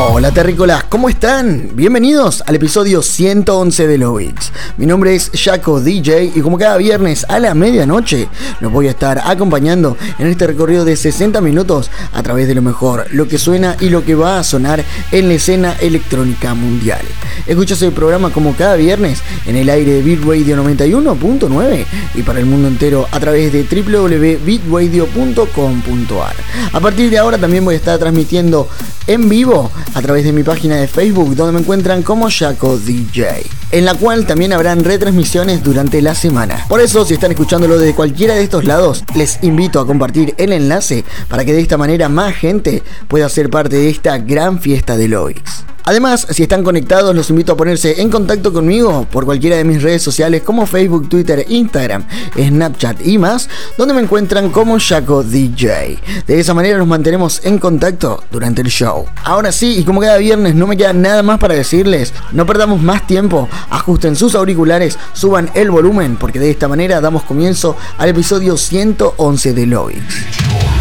Hola terrícolas, ¿cómo están? Bienvenidos al episodio 111 de Lovix. Mi nombre es Jaco DJ y como cada viernes a la medianoche los voy a estar acompañando en este recorrido de 60 minutos a través de lo mejor, lo que suena y lo que va a sonar en la escena electrónica mundial. Escuchas el programa como cada viernes en el aire de Beat Radio 91.9 y para el mundo entero a través de www.bitradio.com.ar. A partir de ahora también voy a estar transmitiendo en vivo a través de mi página de Facebook donde me encuentran como Jaco DJ, en la cual también habrán retransmisiones durante la semana. Por eso, si están escuchándolo desde cualquiera de estos lados, les invito a compartir el enlace para que de esta manera más gente pueda ser parte de esta gran fiesta de Loix. Además, si están conectados, los invito a ponerse en contacto conmigo por cualquiera de mis redes sociales como Facebook, Twitter, Instagram, Snapchat y más, donde me encuentran como Jaco DJ. De esa manera nos mantenemos en contacto durante el show. Ahora sí, y como cada viernes no me queda nada más para decirles, no perdamos más tiempo, ajusten sus auriculares, suban el volumen, porque de esta manera damos comienzo al episodio 111 de Lovix.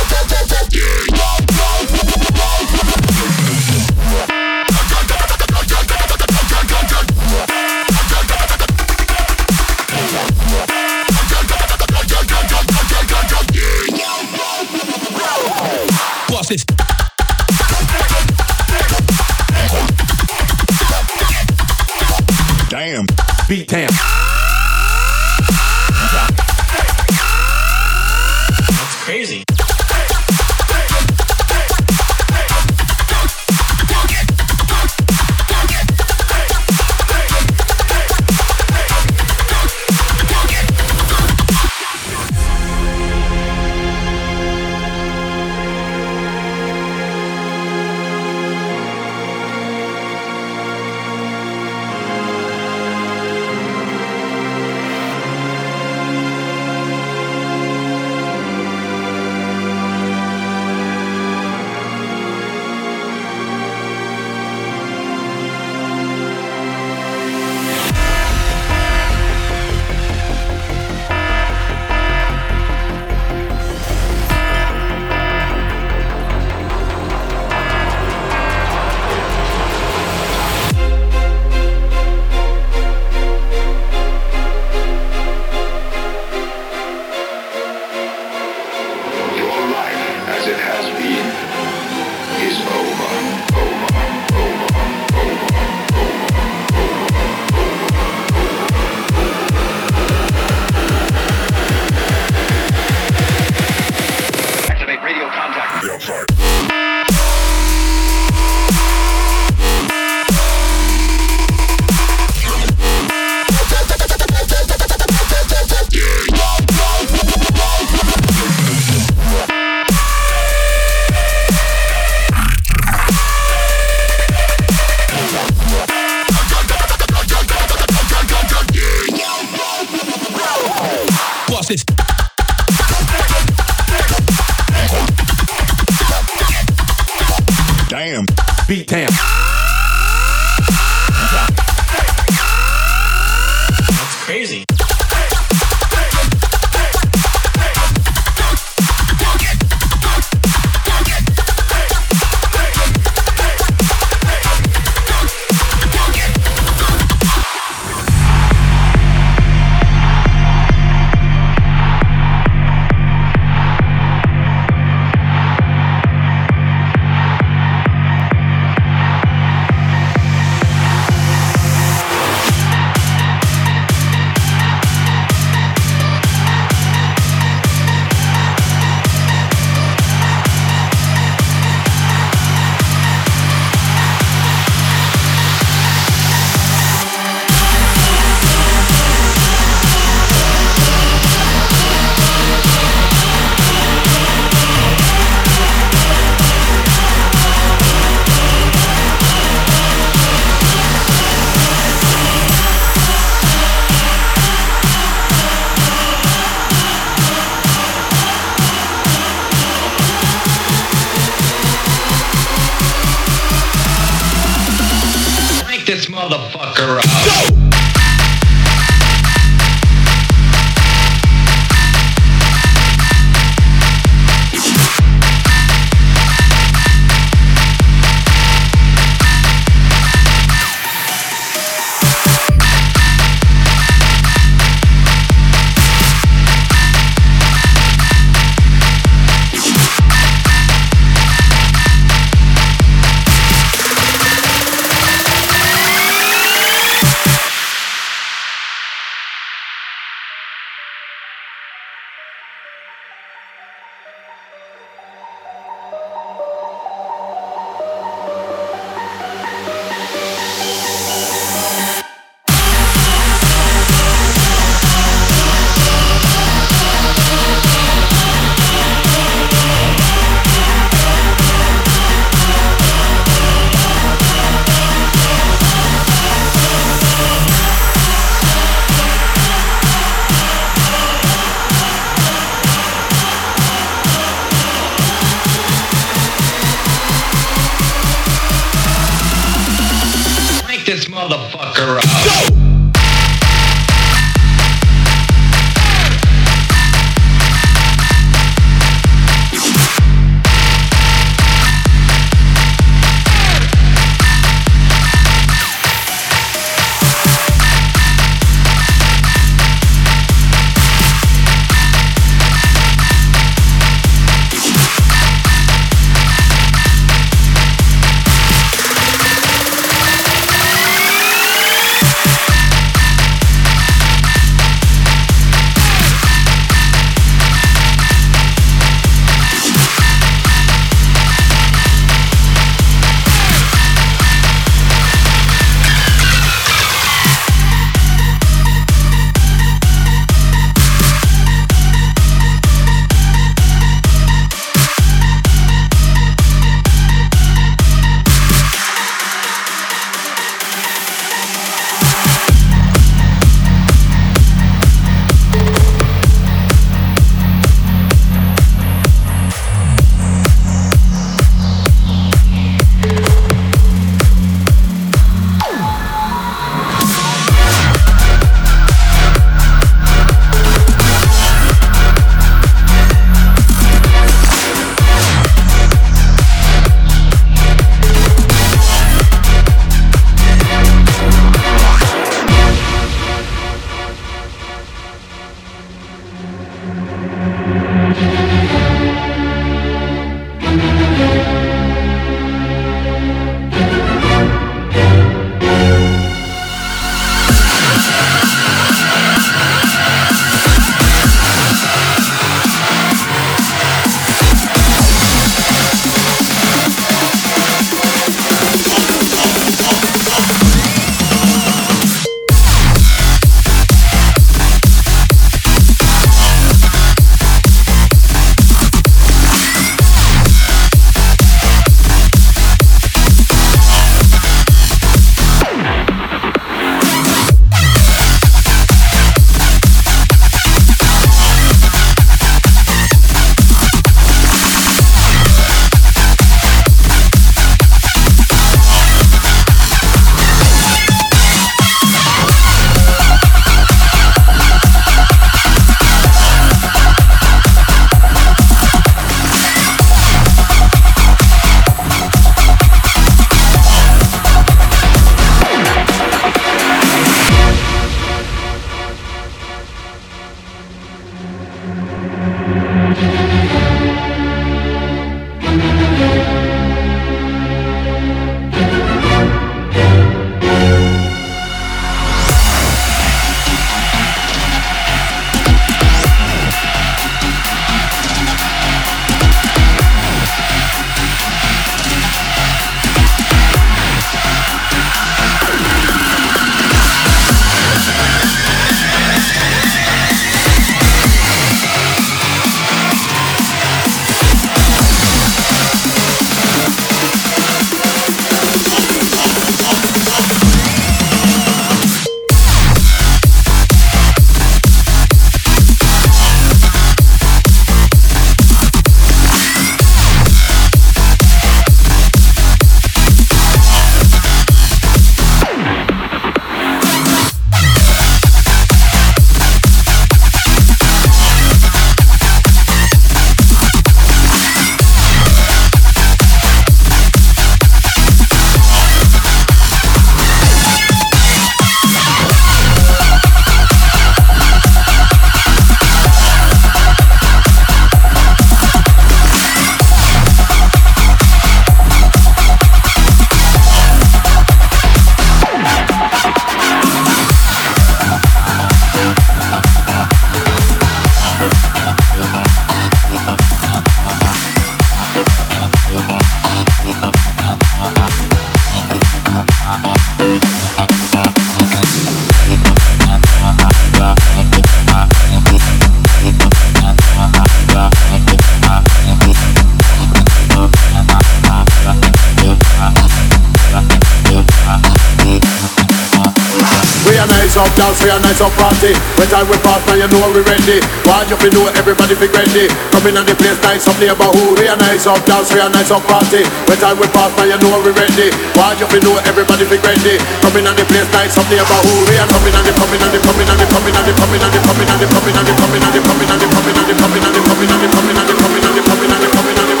Party. When time we pass, now you know we ready. Why you feel know everybody feel ready? Come in on the place, nice up neighborhood. Nice up dance, we a nice up party. When time we pass, now you know we ready. Why you feel know everybody feel ready? Come in on the place, nice up neighborhood. We a coming on the coming on the coming on the coming on the coming on the coming on the coming on the coming on the coming on the coming on the coming on the coming on the coming on the coming on the coming on the coming on the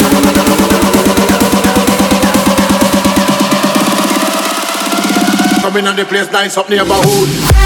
Coming on the place, nice up neighborhood.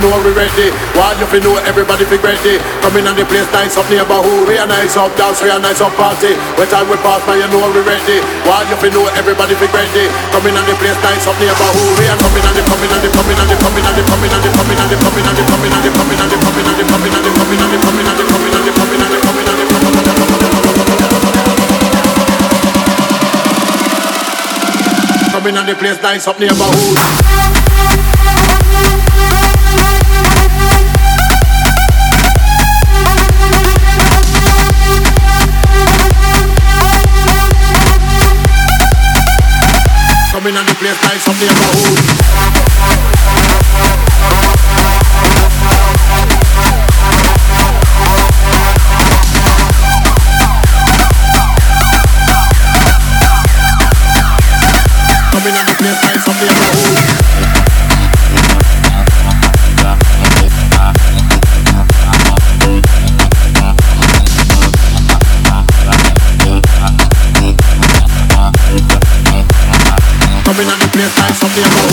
Know we ready. While you feel know everybody feel ready. Come in on the place, nice up neighborhood. We a nice up dance, we a nice up party. When time we pass, now you know we ready. While you feel know everybody feel ready. Come in on the place, nice up neighborhood. We a coming on the coming on the coming on the coming on the coming on the coming on the coming on the coming on the coming on the coming on the coming on the coming on the coming on the coming on the coming on the coming on the Coming on the place, nice up neighborhood. I'm up the neighborhood. Coming on the place like something about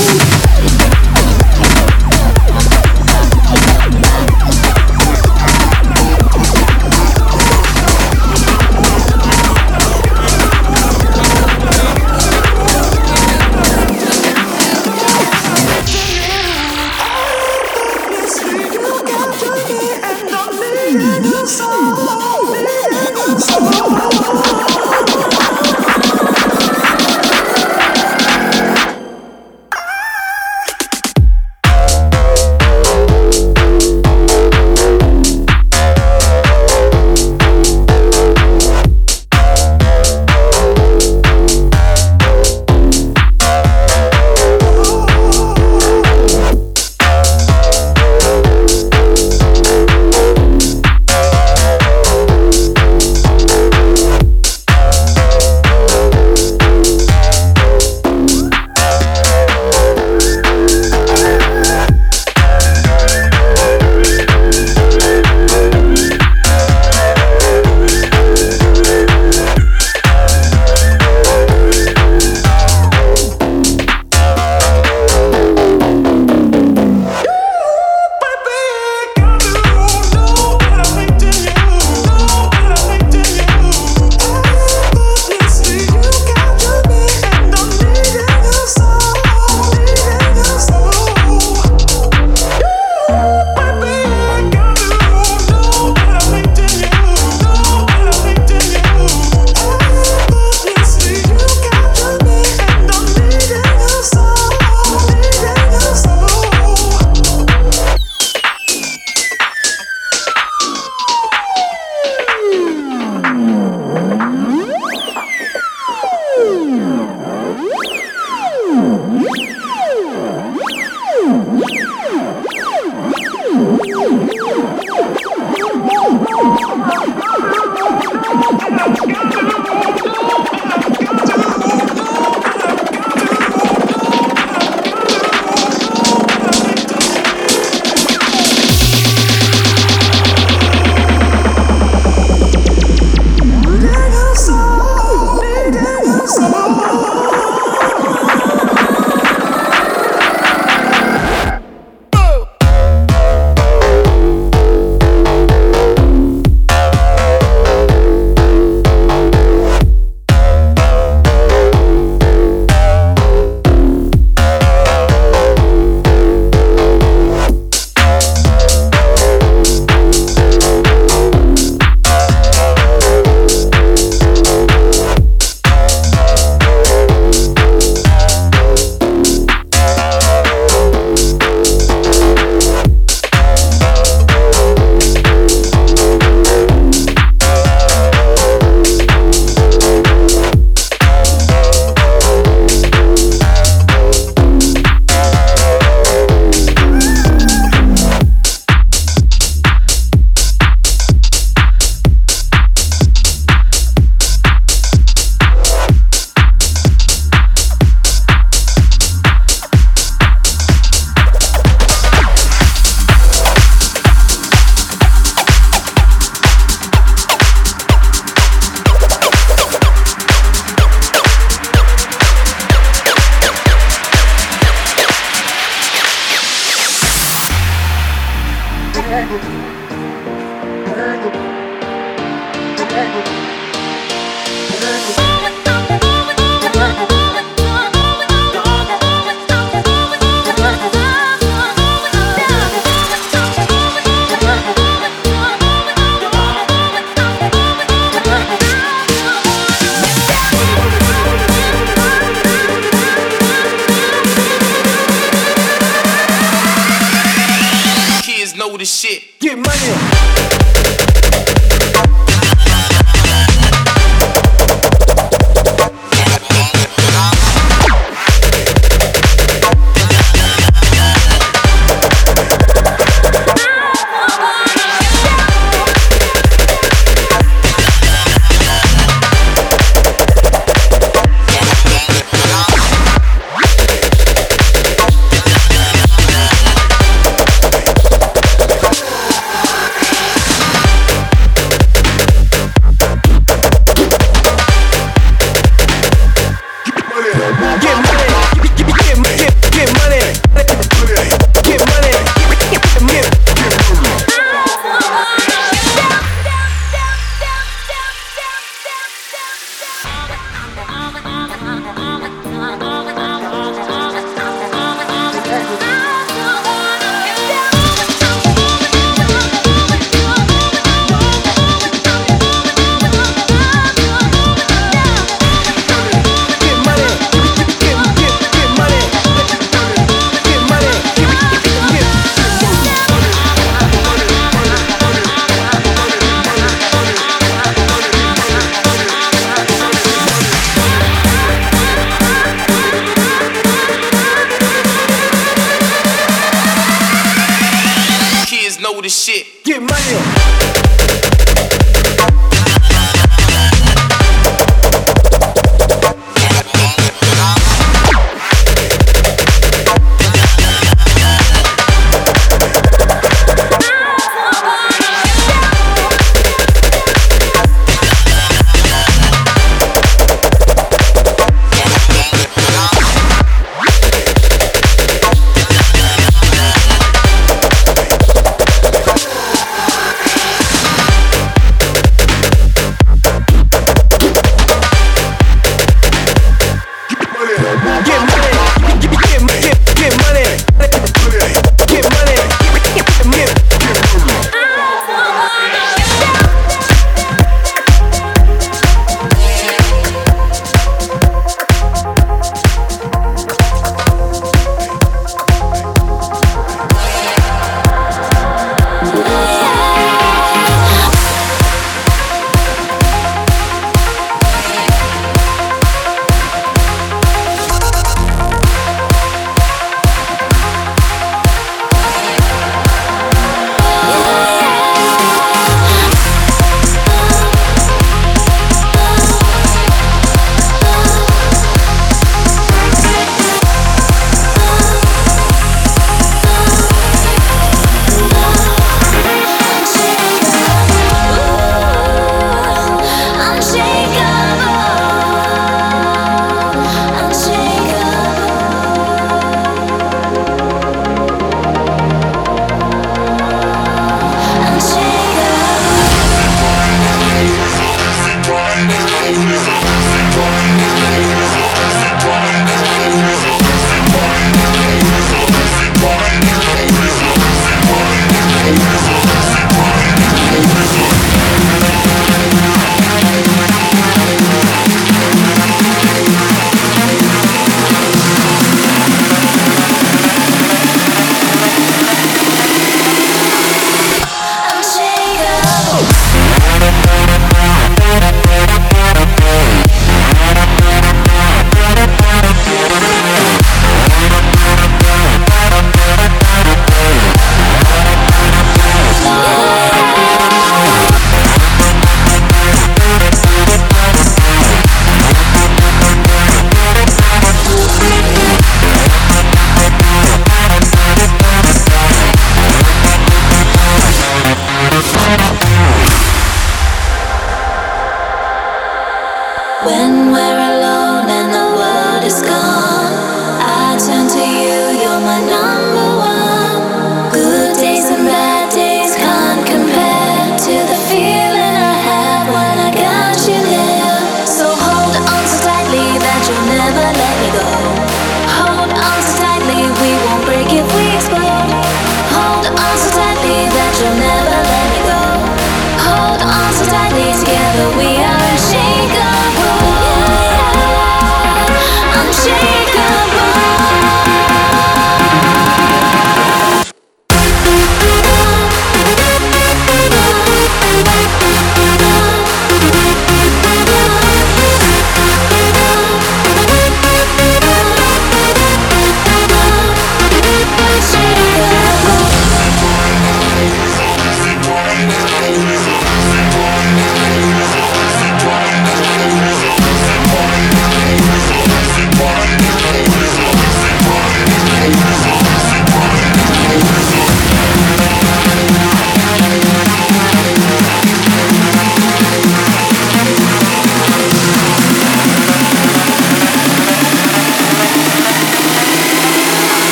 Дякую.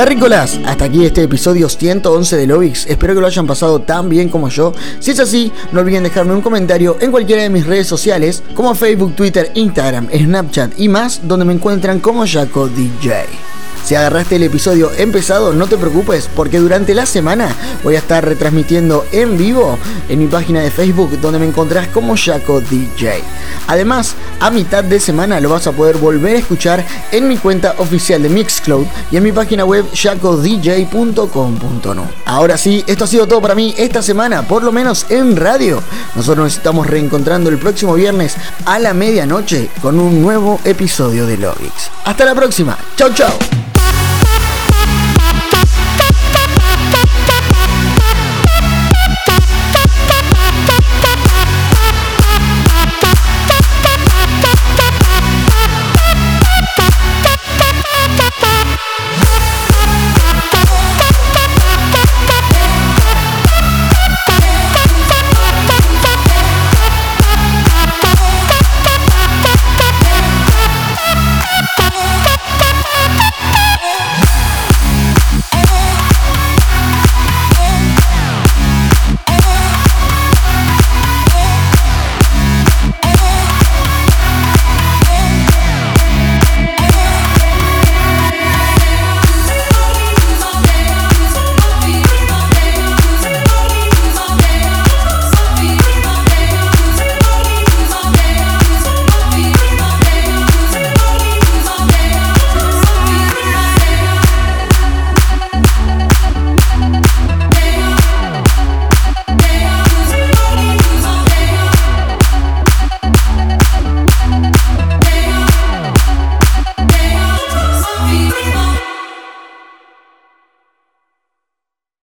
Terrícolas, hasta aquí este episodio 111 de Lovix. Espero que lo hayan pasado tan bien como yo. Si es así, no olviden dejarme un comentario en cualquiera de mis redes sociales, como Facebook, Twitter, Instagram, Snapchat y más, donde me encuentran como Jaco DJ. Si agarraste el episodio empezado, no te preocupes porque durante la semana voy a estar retransmitiendo en vivo en mi página de Facebook donde me encontrás como Jaco DJ. Además, a mitad de semana lo vas a poder volver a escuchar en mi cuenta oficial de Mixcloud y en mi página web jacodj.com.no. Ahora sí, esto ha sido todo para mí esta semana, por lo menos en radio. Nosotros nos estamos reencontrando el próximo viernes a la medianoche con un nuevo episodio de Logix. Hasta la próxima. Chau chau.